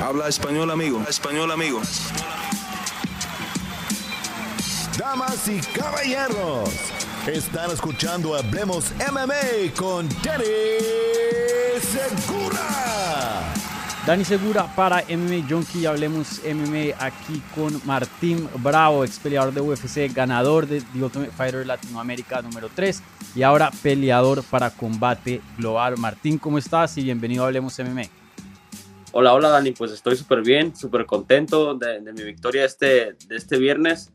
Habla español, amigo. Español, amigo. Damas y caballeros, están escuchando Hablemos MMA con Danny Segura. Dani Segura para MMA Junkie. Hablemos MMA aquí con Martín Bravo, ex peleador de UFC, ganador de The Ultimate Fighter Latinoamérica número 3 y ahora peleador para combate global. Martín, ¿cómo estás? Y bienvenido a Hablemos MMA. Hola, hola Dani, pues estoy súper bien, súper contento de, mi victoria este, de este viernes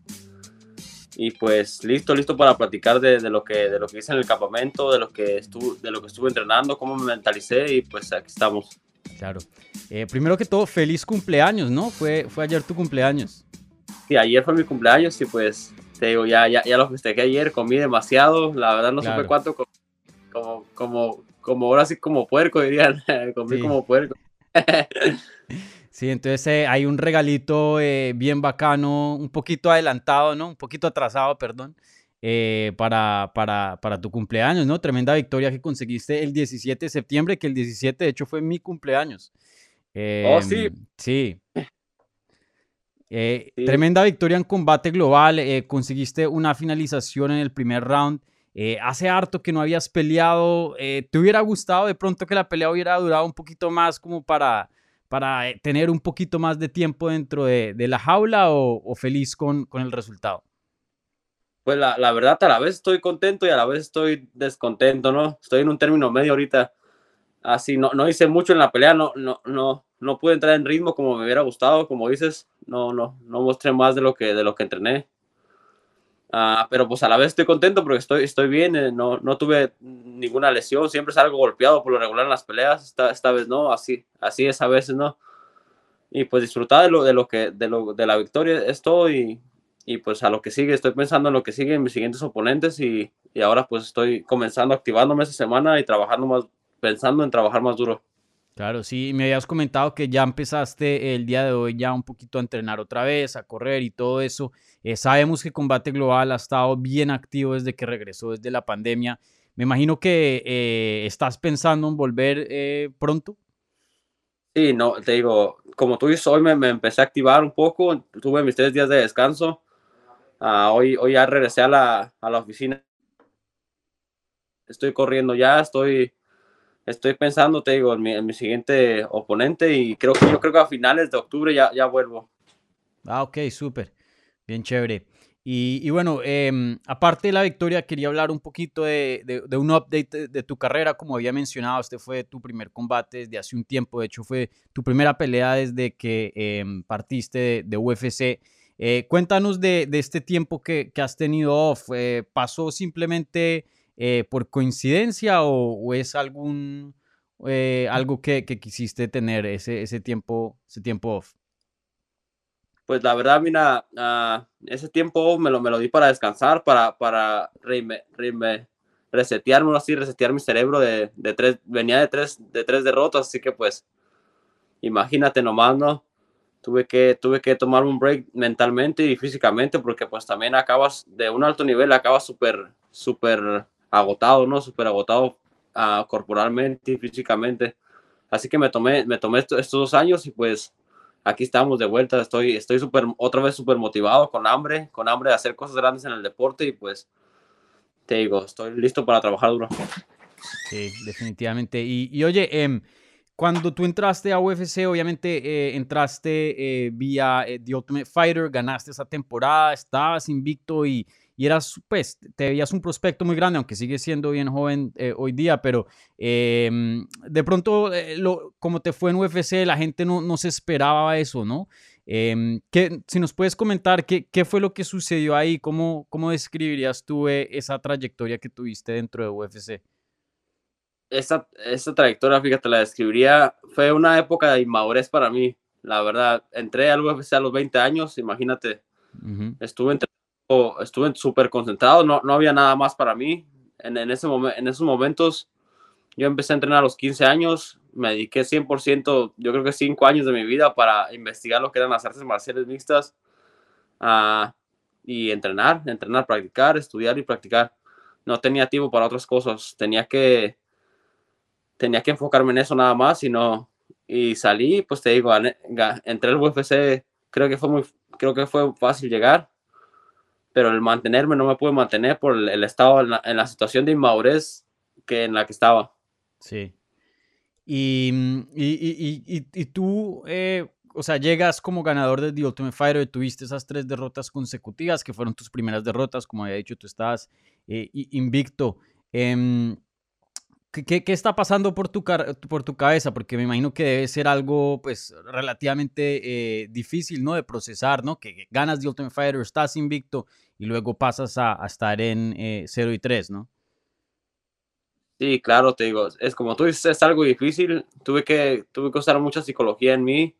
y pues listo, listo para platicar de, lo, que, de lo que hice en el campamento, de lo, que estuve, de lo que estuve entrenando, cómo me mentalicé y pues aquí estamos. Claro. Eh, primero que todo, feliz cumpleaños, ¿no? Fue, fue ayer tu cumpleaños. Sí, ayer fue mi cumpleaños y pues te digo, ya, ya, ya lo festejé ayer, comí demasiado, la verdad no supe cuánto, como, como, como, ahora sí como puerco dirían, comí como puerco. Sí, entonces eh, hay un regalito eh, bien bacano, un poquito adelantado, ¿no? Un poquito atrasado, perdón, eh, para, para, para, tu cumpleaños, ¿no? Tremenda victoria que conseguiste el 17 de septiembre, que el 17 de hecho fue mi cumpleaños. oh, sí. Em, sí. Tremenda victoria en combate global, conseguiste una finalización en el primer round. Hace harto que no habías peleado. ¿Te hubiera gustado de pronto que la pelea hubiera durado un poquito más como para para eh, tener un poquito más de tiempo dentro de, la jaula o, feliz con, con, el resultado? Pues la, la, verdad, a la vez estoy contento y a la vez estoy descontento, ¿no? Estoy en un término medio ahorita. Así, no, no hice mucho en la pelea, no, no, no, no pude entrar en ritmo como me hubiera gustado, como dices, no, no, no mostré más de lo que, de lo que entrené. Ah, pero pues a la vez estoy contento porque estoy, estoy bien, eh, no, no tuve ninguna lesión, siempre salgo golpeado por lo regular en las peleas, esta, esta vez no, así, así es a veces, ¿no? Y pues disfrutar de lo, de lo que, de, lo, de la victoria es todo y, y, pues a lo que sigue, estoy pensando en lo que sigue en mis siguientes oponentes y, y ahora pues estoy comenzando activándome esta semana y trabajando más, pensando en trabajar más duro. Claro, sí, me habías comentado que ya empezaste el día de hoy ya un poquito a entrenar otra vez, a correr y todo eso. Eh, sabemos que Combate Global ha estado bien activo desde que regresó desde la pandemia. Me imagino que eh, estás pensando en volver eh, pronto. Sí, no, te digo, como tú dices, hoy me, empecé a activar un poco, tuve mis tres días de descanso. Ah, hoy, hoy ya regresé a la, a la oficina. Estoy corriendo ya, estoy estoy pensando, te digo, en mi, siguiente oponente y creo que yo creo que a finales de octubre ya, ya vuelvo. Ah, ok, súper. Bien chévere. Y, bueno, em, aparte de la victoria, quería hablar un poquito de, un update de, tu carrera. Como había mencionado, este fue tu primer combate desde hace un tiempo. De hecho, fue tu primera pelea desde que em, partiste de, UFC. Eh, cuéntanos de, este tiempo que, que has tenido off. Eh, ¿Pasó simplemente eh, por coincidencia o, es algún eh, algo que, quisiste tener ese, ese, tiempo, ese tiempo off? Pues la verdad, mira, ah, ese tiempo me lo, me lo di para descansar, para, para resetearme, así, resetear mi cerebro de, de, tres, venía de tres, de tres derrotas, así que pues, imagínate nomás, ¿no? Tuve que, tuve que tomar un break mentalmente y físicamente porque pues también acabas de un alto nivel, acabas súper, súper agotado, ¿no? Súper agotado uh, corporalmente y físicamente. Así que me tomé, me tomé estos, dos años y pues aquí estamos de vuelta. Estoy, estoy super, otra vez súper motivado, con hambre, con hambre de hacer cosas grandes en el deporte y pues te digo, estoy listo para trabajar duro. Sí, definitivamente. Y, y oye, eh, cuando tú entraste a UFC, obviamente eh, entraste eh, vía eh, The Ultimate Fighter, ganaste esa temporada, estabas invicto y y eras, pues, te veías un prospecto muy grande, aunque sigue siendo bien joven eh, hoy día, pero em, de pronto, eh, lo, como te fue en UFC, la gente no, no se esperaba eso, ¿no? Eh, si nos puedes comentar qué, qué, fue lo que sucedió ahí, cómo, cómo describirías tú eh, esa trayectoria que tuviste dentro de UFC. Esa, esa trayectoria, fíjate, la describiría, fue una época de inmadurez para mí, la verdad. Entré al UFC a los 20 años, imagínate. Estuve entre estuve súper concentrado, no, no había nada más para mí. En, en, ese en esos momentos yo empecé a entrenar a los 15 años, me dediqué 100%, yo creo que 5 años de mi vida para investigar lo que eran las artes marciales mixtas uh, y entrenar, entrenar, practicar, estudiar y practicar. No tenía tiempo para otras cosas, tenía que, tenía que enfocarme en eso nada más y no, y salí, pues te digo, gané- ga- entré al UFC, creo que fue muy, creo que fue fácil llegar, pero el mantenerme no me pude mantener por el, estado, en la, en la situación de inmadurez que en la que estaba. Sí. Y, y, y- y- tú, eh, o sea, llegas como ganador de The Ultimate Fighter, tuviste esas tres derrotas consecutivas, que fueron tus primeras derrotas, como había dicho, tú estabas eh, invicto. Em, ¿qué, qué- está pasando por tu, por tu cabeza? Porque me imagino que debe ser algo, pues, relativamente eh, difícil, ¿no? De procesar, ¿no? Que, que ganas The Ultimate Fighter, estás invicto y luego pasas a, a estar en eh, 0 y 3, ¿no? Sí, claro, te digo, es como tú dices, es algo difícil, tuve que, tuve que usar mucha psicología en mí.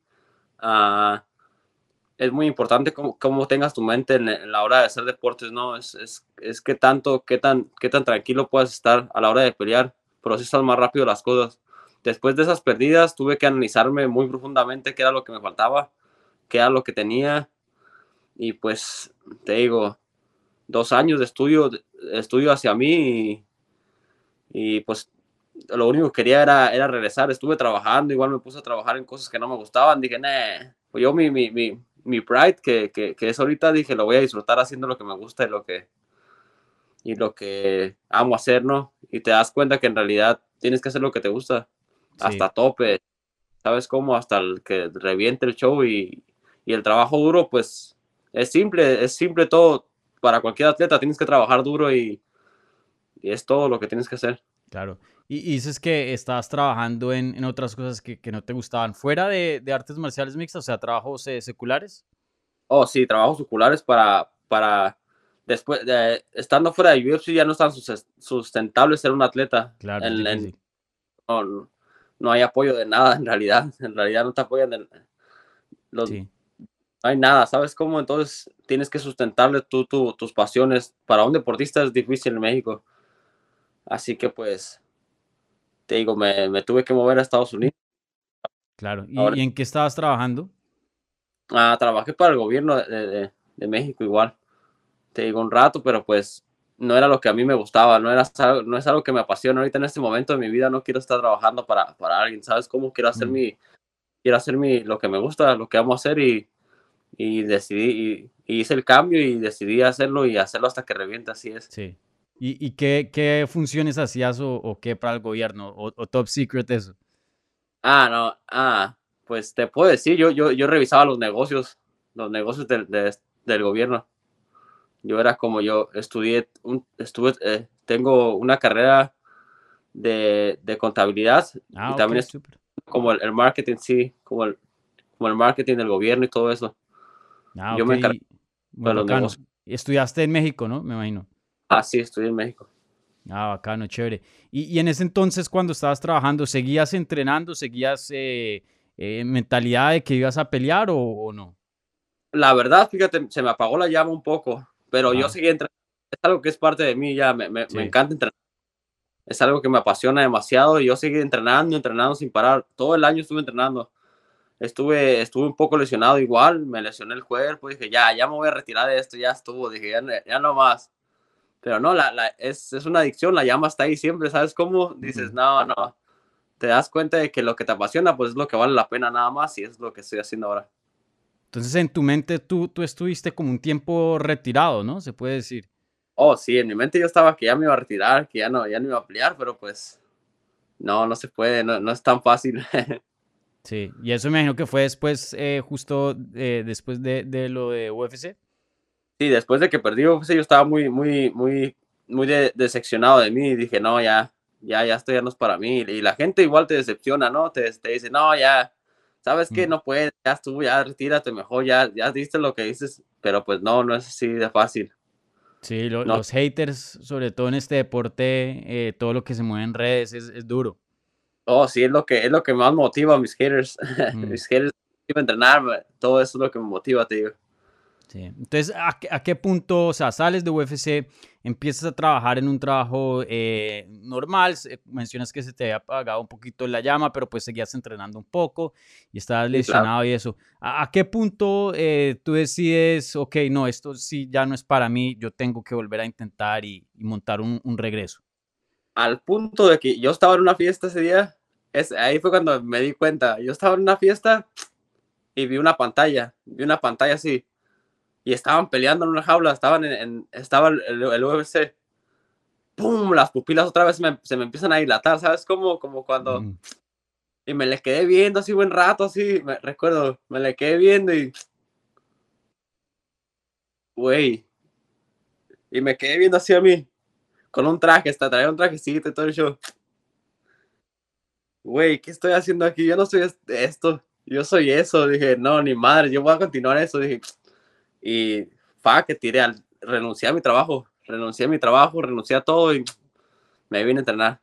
ah, es muy importante cómo, cómo tengas tu mente en, en la hora de hacer deportes, ¿no? Es, es, es que tanto, qué tan, qué tan tranquilo puedes estar a la hora de pelear, procesas más rápido las cosas. Después de esas perdidas, tuve que analizarme muy profundamente qué era lo que me faltaba, qué era lo que tenía. Y pues, te digo, dos años de estudio, estudio hacia mí y, y, pues lo único que quería era, era regresar. Estuve trabajando, igual me puse a trabajar en cosas que no me gustaban. Dije, nah, pues yo mi, mi, mi, mi pride, que, que, que es ahorita, dije, lo voy a disfrutar haciendo lo que me gusta y lo que, y lo que amo hacer, ¿no? Y te das cuenta que en realidad tienes que hacer lo que te gusta, Sí. hasta tope, ¿sabes cómo? Hasta el que reviente el show y, y el trabajo duro, pues es simple, es simple todo. Para cualquier atleta tienes que trabajar duro y, y es todo lo que tienes que hacer. Claro. Y, y dices que estabas trabajando en, en otras cosas que, que no te gustaban, fuera de, de artes marciales mixtas, o sea, trabajos eh, seculares. Oh, sí, trabajos oculares para, para después, de, estando fuera de UFC ya no es tan sus- sustentable ser un atleta. Claro, En- en- no, no hay apoyo de nada en realidad. En realidad no te apoyan. de- los, Sí, No hay nada, ¿sabes cómo? Entonces tienes que sustentarle tú, tu- tus pasiones. Para un deportista es difícil en México. Así que pues, te digo, me, me tuve que mover a Estados Unidos. claro. ¿Y, Ahora- y en qué estabas trabajando? Ah, trabajé para el gobierno de- de México igual. Te digo un rato, pero pues no era lo que a mí me gustaba, no, era, no es algo que me apasiona. Ahorita en este momento de mi vida no quiero estar trabajando para, para alguien, ¿sabes cómo? Quiero hacer mi, quiero hacer mi, lo que me gusta, lo que amo hacer y, y decidí, y, y hice el cambio y decidí hacerlo y hacerlo hasta que reviente, así es. Sí. ¿Y, y qué, qué funciones hacías o, o qué para el gobierno? O, o top secret eso? Ah, no, ah, pues te puedo decir, yo, yo, yo revisaba los negocios, los negocios del, de- del gobierno. Yo era como yo estudié, un, estuve, eh, tengo una carrera de, de contabilidad Ah, y también es como el, el marketing, sí, como el, como el marketing del gobierno y todo eso. Ah, yo me encargué los negocios. Estudiaste en México, ¿no? Me imagino. Ah, sí, estudié en México. Ah, bacano, chévere. Y, y en ese entonces, cuando estabas trabajando, ¿seguías entrenando? ¿Seguías eh, eh, mentalidad de que ibas a pelear o, o no? La verdad, fíjate, se me apagó la llama un poco, pero yo seguí entrenando. Es algo que es parte de mí ya, me, me, Sí. me encanta entrenar. Es algo que me apasiona demasiado y yo seguí entrenando, entrenando sin parar. Todo el año estuve entrenando. Estuve, estuve un poco lesionado igual, me lesioné el cuerpo, dije, ya, ya me voy a retirar de esto, ya estuvo, dije, ya, no- ya no más. Pero no, la, la, es, es una adicción, la llama está ahí siempre, ¿sabes cómo? Dices, Ujú. no, no. Te das cuenta de que lo que te apasiona, pues es lo que vale la pena nada más y es lo que estoy haciendo ahora. Entonces, en tu mente, tú, tú estuviste como un tiempo retirado, ¿no? Se puede decir. Oh, sí, en mi mente yo estaba que ya me iba a retirar, que ya no, ya no iba a pelear, pero pues no, no se puede, no, no es tan fácil. Sí, y eso me imagino que fue después, eh, justo eh, después de, de lo de UFC. Sí, después de que perdí UFC, yo estaba muy, muy, muy, muy de- decepcionado de mí y dije, no, ya, ya, ya esto ya no es para mí. Y la gente igual te decepciona, ¿no? Te, te dice, no, ya, sabes que Mm. no puedes, ya estuvo, ya retírate mejor, ya, ya diste lo que dices, pero pues no, no es así de fácil. Sí, lo- No. los haters, sobre todo en este deporte, eh, todo lo que se mueve en redes es, es duro. Oh, sí, es lo que, es lo que más motiva a mis haters. Mm. mis haters, entrenarme, todo eso es lo que me motiva, te digo. Sí. Entonces, ¿a, qué- a qué punto, o sea, sales de UFC, empiezas a trabajar en un trabajo eh, normal? Mencionas que se te había apagado un poquito la llama, pero pues seguías entrenando un poco y estabas Sí, claro. lesionado y eso. ¿A, a qué punto eh, tú decides, ok, no, esto sí ya no es para mí, yo tengo que volver a intentar y, y montar un, un regreso? al punto de que yo estaba en una fiesta ese día es, ahí fue cuando me di cuenta. Yo estaba en una fiesta y vi una pantalla, vi una pantalla así. Y estaban peleando en una jaula, estaban en, estaba el, el, UFC. ¡Pum! Las pupilas otra vez se me empiezan a dilatar, ¿sabes? Como, como cuando... Mm. Y me le quedé viendo así buen rato, así, me recuerdo, me le quedé viendo y... Güey. Y me quedé viendo así a mí, con un traje, hasta traía un trajecito y todo el show güey, ¿qué estoy haciendo aquí? Yo no soy esto, yo soy eso. Dije, no, ni madre, yo voy a continuar eso. Dije, y fa, que tiré al renunciar a mi trabajo, renuncié a mi trabajo, renuncié a todo y me vine a entrenar.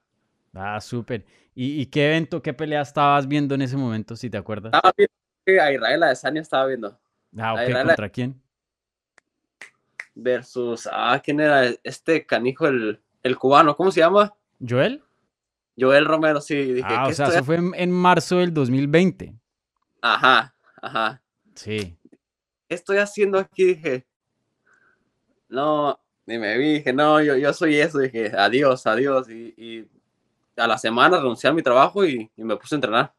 Ah, súper. ¿Y, qué evento, qué pelea estabas viendo en ese momento, si te acuerdas? Estaba viendo a Israel Adesanya estaba viendo. Ah, ok, ¿contra quién? Versus, ah, ¿quién era? Este canijo, el, el cubano, ¿cómo se llama? ¿Joel? Joel Romero, sí. Dije, ah, o sea, eso fue en, marzo del 2020. Ajá, ajá. Sí. ¿Qué estoy haciendo aquí? Dije, no, y me vi, dije, no, yo, yo soy eso. Dije, adiós, adiós. Y, a la semana renuncié a mi trabajo y, me puse a entrenar.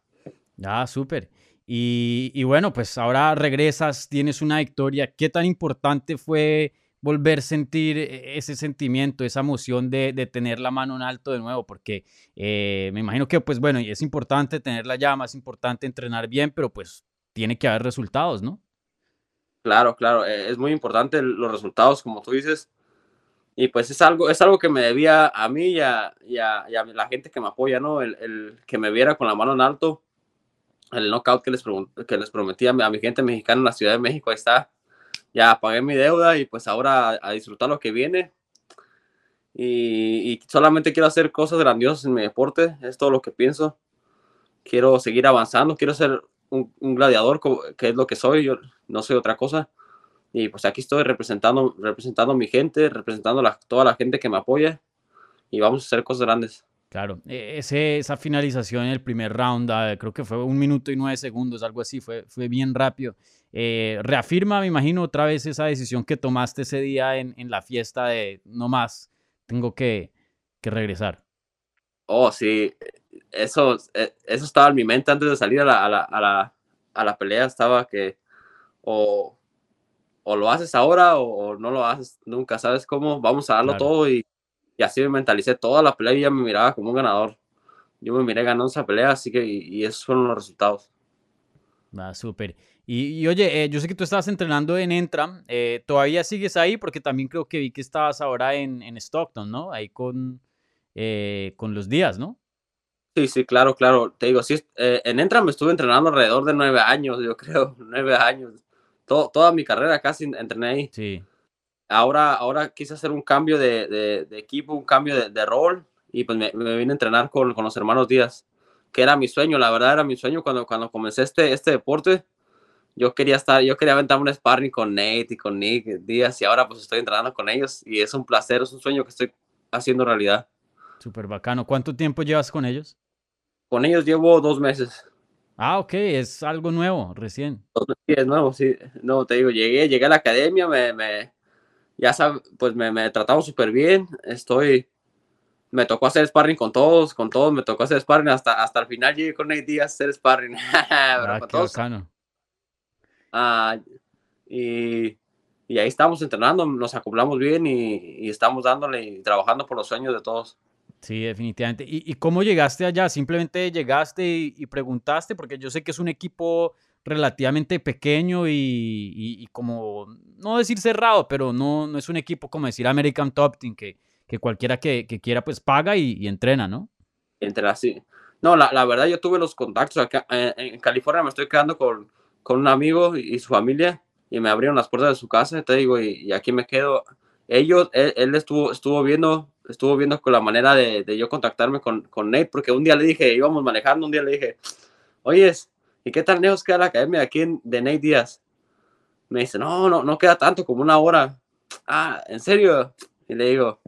Ah, súper. Y, y, bueno, pues ahora regresas, tienes una victoria. ¿Qué tan importante fue volver a sentir e-, ese sentimiento, esa emoción de, tener la mano en alto de nuevo, porque eh, me imagino que, pues bueno, es importante tener la llama, es importante entrenar bien, pero pues tiene que haber resultados, ¿no? Claro, claro, e-, es muy importante los resultados, como tú dices, y pues es algo, es algo que me debía a mí y a, la gente que me apoya, ¿no? El, que me viera con la mano en alto, el knockout que les, que les prometí a mi gente mexicana en la Ciudad de México, ahí está ya pagué mi deuda y pues ahora a, disfrutar lo que viene. Y, solamente quiero hacer cosas grandiosas en mi deporte, es todo lo que pienso. Quiero seguir avanzando, quiero ser un, gladiador, que es lo que soy, yo no soy otra cosa. Y pues aquí estoy representando, representando a mi gente, representando a toda la gente que me apoya y vamos a hacer cosas grandes. Claro, e, esa finalización en el primer round, ah, creo que fue un minuto y nueve segundos, algo así, fue, fue bien rápido. Eh, reafirma, me imagino, otra vez esa decisión que tomaste ese día en, en la fiesta de no más, tengo que, que, regresar. Oh, sí, eso, eh, eso estaba en mi mente antes de salir a la, a la, a la, a la pelea, estaba que o, o, lo haces ahora o, no lo haces nunca, ¿sabes cómo? Vamos a darlo todo y y así me mentalicé toda la pelea y ya me miraba como un ganador. Yo me miré ganando esa pelea, así que, y, esos fueron los resultados. Ah, súper. Y, oye, eh, yo sé que tú estabas entrenando en Entram, eh, ¿todavía sigues ahí? Porque también creo que vi que estabas ahora en, en Stockton, ¿no? Ahí con, eh, con los días, ¿no? Sí, sí, claro, claro. Te digo, sí, en Entram me estuve entrenando alrededor de nueve años, yo creo, nueve años. Todo, toda mi carrera casi entrené ahí. Sí ahora, ahora quise hacer un cambio de, equipo, un cambio de, rol y pues me, vine a entrenar con, los hermanos Díaz, que era mi sueño, la verdad era mi sueño cuando, cuando comencé este, este deporte. Yo quería estar, yo quería aventar un sparring con Nate y con Nick Díaz y ahora pues estoy entrenando con ellos y es un placer, es un sueño que estoy haciendo realidad. Súper bacano. ¿Cuánto tiempo llevas con ellos? Con ellos llevo dos meses. Ah, ok, es algo nuevo, recién. Sí, es nuevo, sí. No, te digo, llegué, llegué a la academia, me, me, ya sabes, pues me, me tratamos súper bien, estoy, me tocó hacer sparring con todos, con todos, me tocó hacer sparring hasta, hasta el final llegué con Nate Díaz a hacer sparring. ah, qué ah, y, y, ahí estamos entrenando, nos acoplamos bien y, y, estamos dándole y trabajando por los sueños de todos. Sí, definitivamente. ¿Y, y cómo llegaste allá? ¿Simplemente llegaste y, y, preguntaste? Porque yo sé que es un equipo relativamente pequeño y, como, no decir cerrado, pero no, no es un equipo como decir American Top Team, que, que cualquiera que, quiera pues paga y, entrena, ¿no? Entrena, sí. No, la, la, verdad yo tuve los contactos acá en, California, me estoy quedando con, con un amigo y, su familia y me abrieron las puertas de su casa, te digo, y, aquí me quedo. Ellos, él, estuvo, estuvo viendo, estuvo viendo con la manera de, de yo contactarme con, con Nate, porque un día le dije, íbamos manejando, un día le dije, oye, ¿y qué tan lejos queda la academia aquí en, de Nate Díaz? Me dice, no, no, no queda tanto, como una hora. Ah, ¿en serio? Y le digo,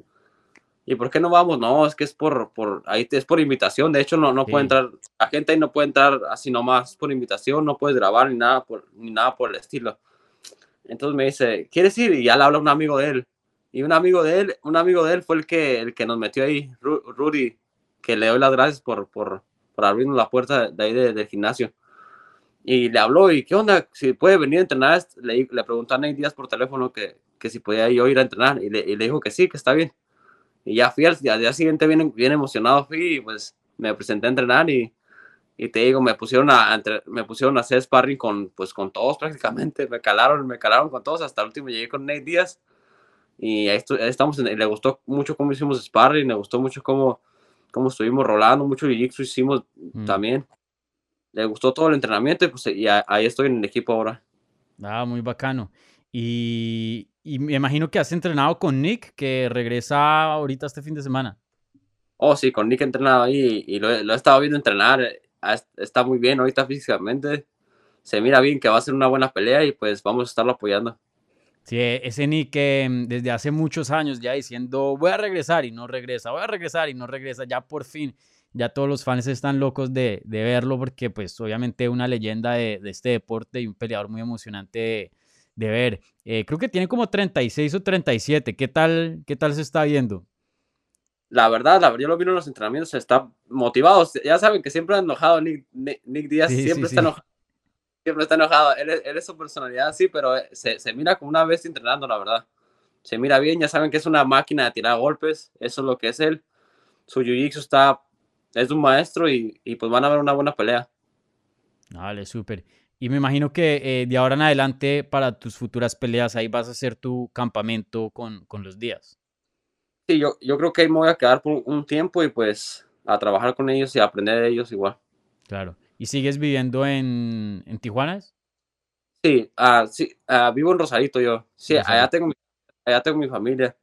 ¿y por qué no vamos? No, es que es por, por, ahí es por invitación, de hecho no, no puede entrar, la gente ahí no puede entrar así nomás, por invitación, no puedes grabar ni nada por, ni nada por el estilo. Entonces me dice, ¿quieres ir? Y ya le habla un amigo de él. Y un amigo de él, un amigo de él fue el que, el que nos metió ahí, Rudy, que le doy las gracias por, por, para abrirnos la puerta de ahí del gimnasio. Y le habló, y qué onda, si puede venir a entrenar, le, le preguntó a Nate Díaz por teléfono que, que si podía yo ir a entrenar, y le, y le, dijo que sí, que está bien. Y ya fui al, día siguiente bien, bien emocionado, fui y pues me presenté a entrenar y, y te digo, me pusieron a, me pusieron a hacer sparring con, pues, con todos prácticamente, me calaron, me calaron con todos, hasta el último llegué con Nate Díaz y estamos, en, le gustó mucho cómo hicimos sparring, le gustó mucho cómo, cómo estuvimos rolando, mucho jiu hicimos mm. también. Le gustó todo el entrenamiento y pues y ahí estoy en el equipo ahora. Ah, muy bacano. Y, y, me imagino que has entrenado con Nick, que regresa ahorita este fin de semana. Oh, sí, con Nick he entrenado ahí y, lo, lo, he estado viendo entrenar. Está muy bien ahorita físicamente. Se mira bien que va a ser una buena pelea y pues vamos a estarlo apoyando. Sí, e, ese Nick que mm, desde hace muchos años ya diciendo voy a regresar y no regresa, voy a regresar y no regresa, ya por fin, ya todos los fans están locos de, de verlo porque pues obviamente una leyenda de, de, este deporte y un peleador muy emocionante de, ver. Eh, creo que tiene como 36 o 37, ¿qué tal, qué tal se está viendo? La verdad, la verdad, yo lo vi en los entrenamientos, está motivado, ya saben que siempre ha enojado Nick, Nick, Díaz, siempre está enojado siempre está enojado. Él, es su personalidad, sí, pero eh, se, se, mira como una vez entrenando, la verdad. Se mira bien, ya saben que es una máquina de tirar golpes, eso es lo que es él. Su jiu-jitsu está, es un maestro y, y, pues van a ver una buena pelea. Vale, súper. Y me imagino que eh, de ahora en adelante, para tus futuras peleas, ahí vas a hacer tu campamento con, con los días. Sí, yo, yo creo que ahí me voy a quedar por un tiempo y pues a trabajar con ellos y a aprender de ellos igual. Claro. ¿Y sigues viviendo en, en Tijuana? Sí, uh, sí uh, vivo en Rosarito yo. Sí, allá tengo, mi, allá tengo mi familia.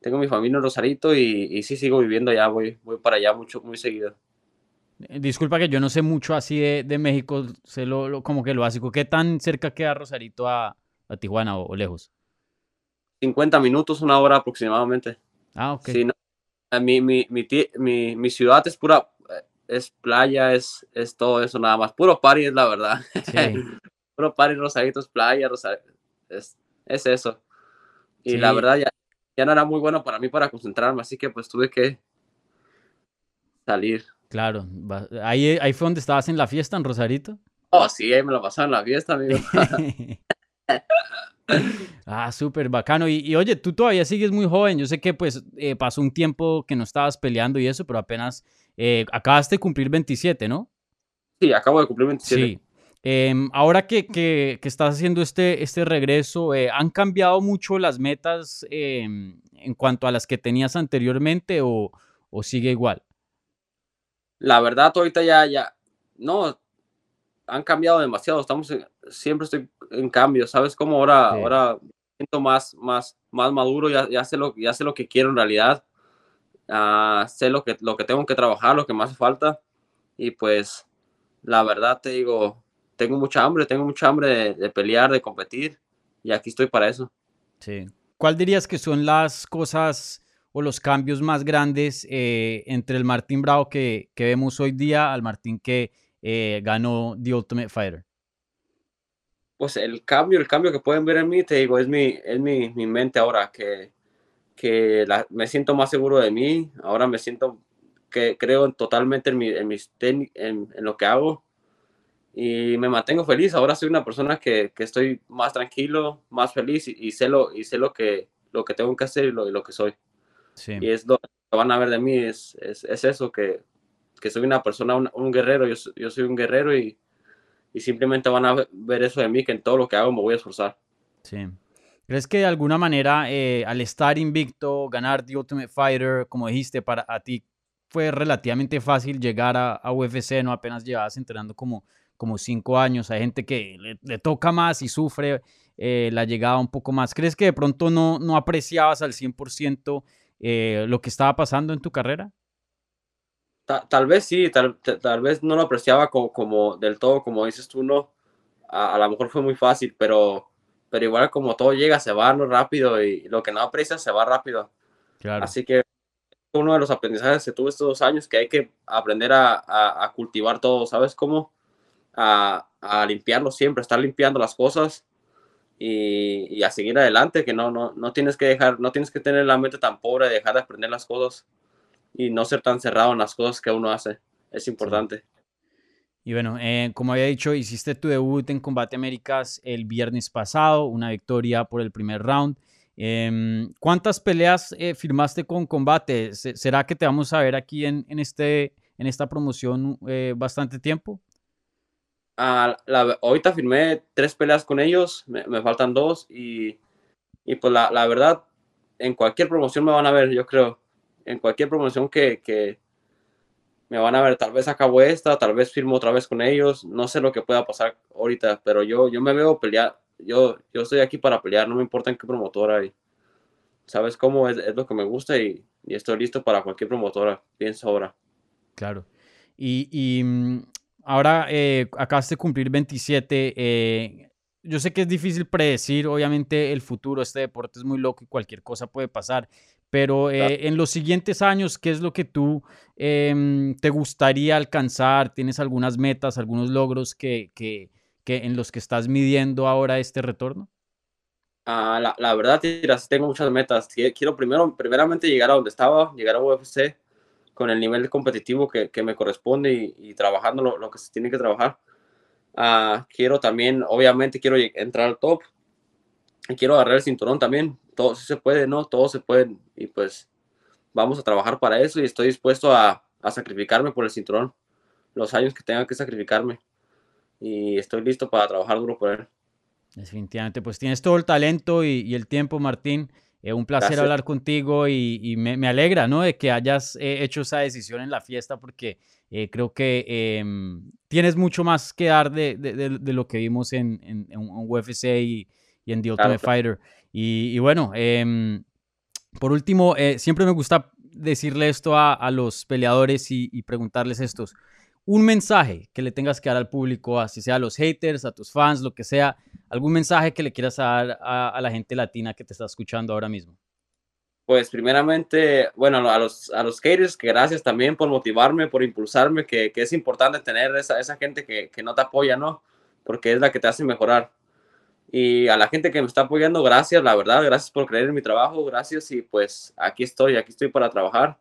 Tengo mi familia en Rosarito y, y sí sigo viviendo allá, voy, voy para allá mucho, muy seguido. Eh, disculpa que yo no sé mucho así de, de México, sé lo, lo, como que lo básico. ¿Qué tan cerca queda Rosarito a, a Tijuana o, o, lejos? 50 minutos, una hora aproximadamente. Ah, ok. Sí, no, mi, mi, mi, mi, mi ciudad es pura, es playa, es, es todo eso nada más. Puro party es la verdad. Sí. Puro party, Rosarito es playa, Rosarito, es, es eso. Y sí. la verdad ya, ya no era muy bueno para mí para concentrarme, así que pues tuve que salir. Claro, ahí, ahí fue donde estabas en la fiesta en Rosarito. Oh, sí, ahí me lo pasaba en la fiesta, amigo. ah, súper bacano. Y, y, oye, tú todavía sigues muy joven. Yo sé que pues eh, pasó un tiempo que no estabas peleando y eso, pero apenas eh, acabaste de cumplir 27, ¿no? Sí, acabo de cumplir 27. Sí. Eh, ahora que, que, que, estás haciendo este, este regreso, eh, ¿han cambiado mucho las metas em, en cuanto a las que tenías anteriormente o, o, sigue igual? La verdad, ahorita ya, ya, no, han cambiado demasiado. Estamos, en, siempre estoy en cambio, ¿sabes? Como ahora, sí. ahora siento más, más, más maduro, ya, ya, sé lo, ya sé lo que quiero en realidad uh, sé lo que, lo que tengo que trabajar, lo que más falta. Y pues, la verdad te digo, tengo mucha hambre, tengo mucha hambre de, de pelear, de competir. Y aquí estoy para eso. Sí. ¿Cuál dirías que son las cosas o los cambios más grandes eh, entre el Martín Bravo que, que, vemos hoy día al Martín que eh, ganó The Ultimate Fighter? Pues el cambio, el cambio que pueden ver en mí, te digo, es mi, es mi, mi mente ahora, que que la, me siento más seguro de mí, ahora me siento que creo totalmente en, mi, en, mis en, en, lo que hago y me mantengo feliz. Ahora soy una persona que, que estoy más tranquilo, más feliz y, y, sé, lo, y sé lo, que, lo que tengo que hacer y lo, y lo que soy. Sí. Y es lo que van a ver de mí, es, es, es eso, que, que, soy una persona, un, un guerrero, yo, yo, soy un guerrero y, y simplemente van a ver eso de mí, que en todo lo que hago me voy a esforzar. Sí. ¿Crees que de alguna manera eh, al estar invicto, ganar The Ultimate Fighter, como dijiste, para a ti fue relativamente fácil llegar a, a UFC, no apenas llevabas entrenando como, como cinco años, hay gente que le, toca más y sufre eh, la llegada un poco más. ¿Crees que de pronto no, no apreciabas al 100% eh, lo que estaba pasando en tu carrera? Tal, vez sí, tal, tal, vez no lo apreciaba como, como, del todo, como dices tú, no. A lo mejor fue muy fácil, pero pero igual como todo llega, se va rápido y lo que no aprecias se va rápido. Claro. Así que uno de los aprendizajes que tuve estos dos años que hay que aprender a, a, a cultivar todo, ¿sabes cómo? A, a, limpiarlo siempre, estar limpiando las cosas y, y, a seguir adelante, que no, no, no tienes que dejar, no tienes que tener la mente tan pobre de dejar de aprender las cosas y no ser tan cerrado en las cosas que uno hace. es importante. Y bueno, eh, como había dicho, hiciste tu debut en Combate Américas el viernes pasado, una victoria por el primer round. Em, ¿Cuántas peleas eh, firmaste con Combate? ¿Será que te vamos a ver aquí en, en este, en esta promoción eh, bastante tiempo? Ah, ahorita firmé tres peleas con ellos, me, me faltan dos y, y pues la, la, verdad, en cualquier promoción me van a ver, yo creo. En cualquier promoción que, que, me van a ver, tal vez acabo esta, tal vez firmo otra vez con ellos, no sé lo que pueda pasar ahorita, pero yo, yo me veo pelear, yo, yo estoy aquí para pelear, no me importa en qué promotora y sabes cómo es, es lo que me gusta y, y, estoy listo para cualquier promotora, bien sobra. Claro. Y, y mm, ahora eh, acabas de cumplir 27, eh, yo sé que es difícil predecir, obviamente el futuro, este deporte es muy loco y cualquier cosa puede pasar, pero eh, en los siguientes años, ¿qué es lo que tú eh, te gustaría alcanzar? ¿Tienes algunas metas, algunos logros que, que, que en los que estás midiendo ahora este retorno? Ah, la, la, verdad, tengo muchas metas. Quiero primero, primeramente llegar a donde estaba, llegar a UFC con el nivel competitivo que, que me corresponde y, y trabajando lo, lo, que se tiene que trabajar. Uh, quiero también, obviamente, quiero entrar al top. Y quiero agarrar el cinturón también. Todo se puede, ¿no? Todo se puede. Y pues vamos a trabajar para eso y estoy dispuesto a, a sacrificarme por el cinturón. Los años que tenga que sacrificarme. Y estoy listo para trabajar duro por él. Definitivamente, pues tienes todo el talento y, y el tiempo, Martín. Eh, un placer Gracias. hablar contigo y, y me, me, alegra, ¿no? De que hayas eh, hecho esa decisión en la fiesta porque eh, creo que eh, tienes mucho más que dar de, de, de, de lo que vimos en, en, en UFC y, y, en The Ultimate claro. Fighter. Y, bueno, eh, por último, eh, siempre me gusta decirle esto a, los peleadores y, preguntarles estos. Un mensaje que le tengas que dar al público, así sea a los haters, a tus fans, lo que sea, algún mensaje que le quieras dar a, la gente latina que te está escuchando ahora mismo. Pues primeramente, bueno, a los, a los skaters, que gracias también por motivarme, por impulsarme, que, que es importante tener esa, esa gente que, que, no te apoya, ¿no? Porque es la que te hace mejorar. Y a la gente que me está apoyando, gracias, la verdad, gracias por creer en mi trabajo, gracias y pues aquí estoy, aquí estoy para trabajar.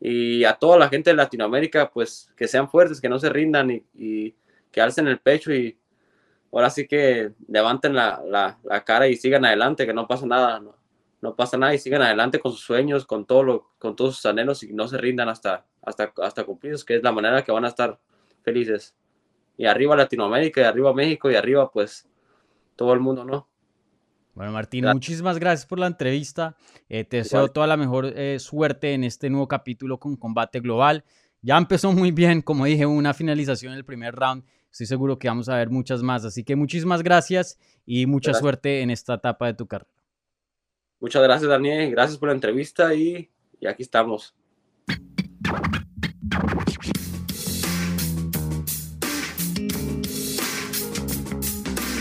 Y a toda la gente de Latinoamérica, pues que sean fuertes, que no se rindan y, y que alcen el pecho y ahora sí que levanten la, la, la cara y sigan adelante, que no pasa nada, ¿no? no pasa nada y sigan adelante con sus sueños, con, todo lo, con todos sus anhelos y no se rindan hasta, hasta, hasta cumplidos, que es la manera que van a estar felices. Y arriba Latinoamérica, y arriba México, y arriba pues todo el mundo, ¿no? Bueno, Martín, gracias. muchísimas gracias por la entrevista. Eh, te deseo Igual. toda la mejor eh, suerte en este nuevo capítulo con Combate Global. Ya empezó muy bien, como dije, una finalización en el primer round. Estoy seguro que vamos a ver muchas más. Así que muchísimas gracias y mucha gracias. suerte en esta etapa de tu carrera. Muchas gracias, Daniel. Gracias por la entrevista y, y aquí estamos.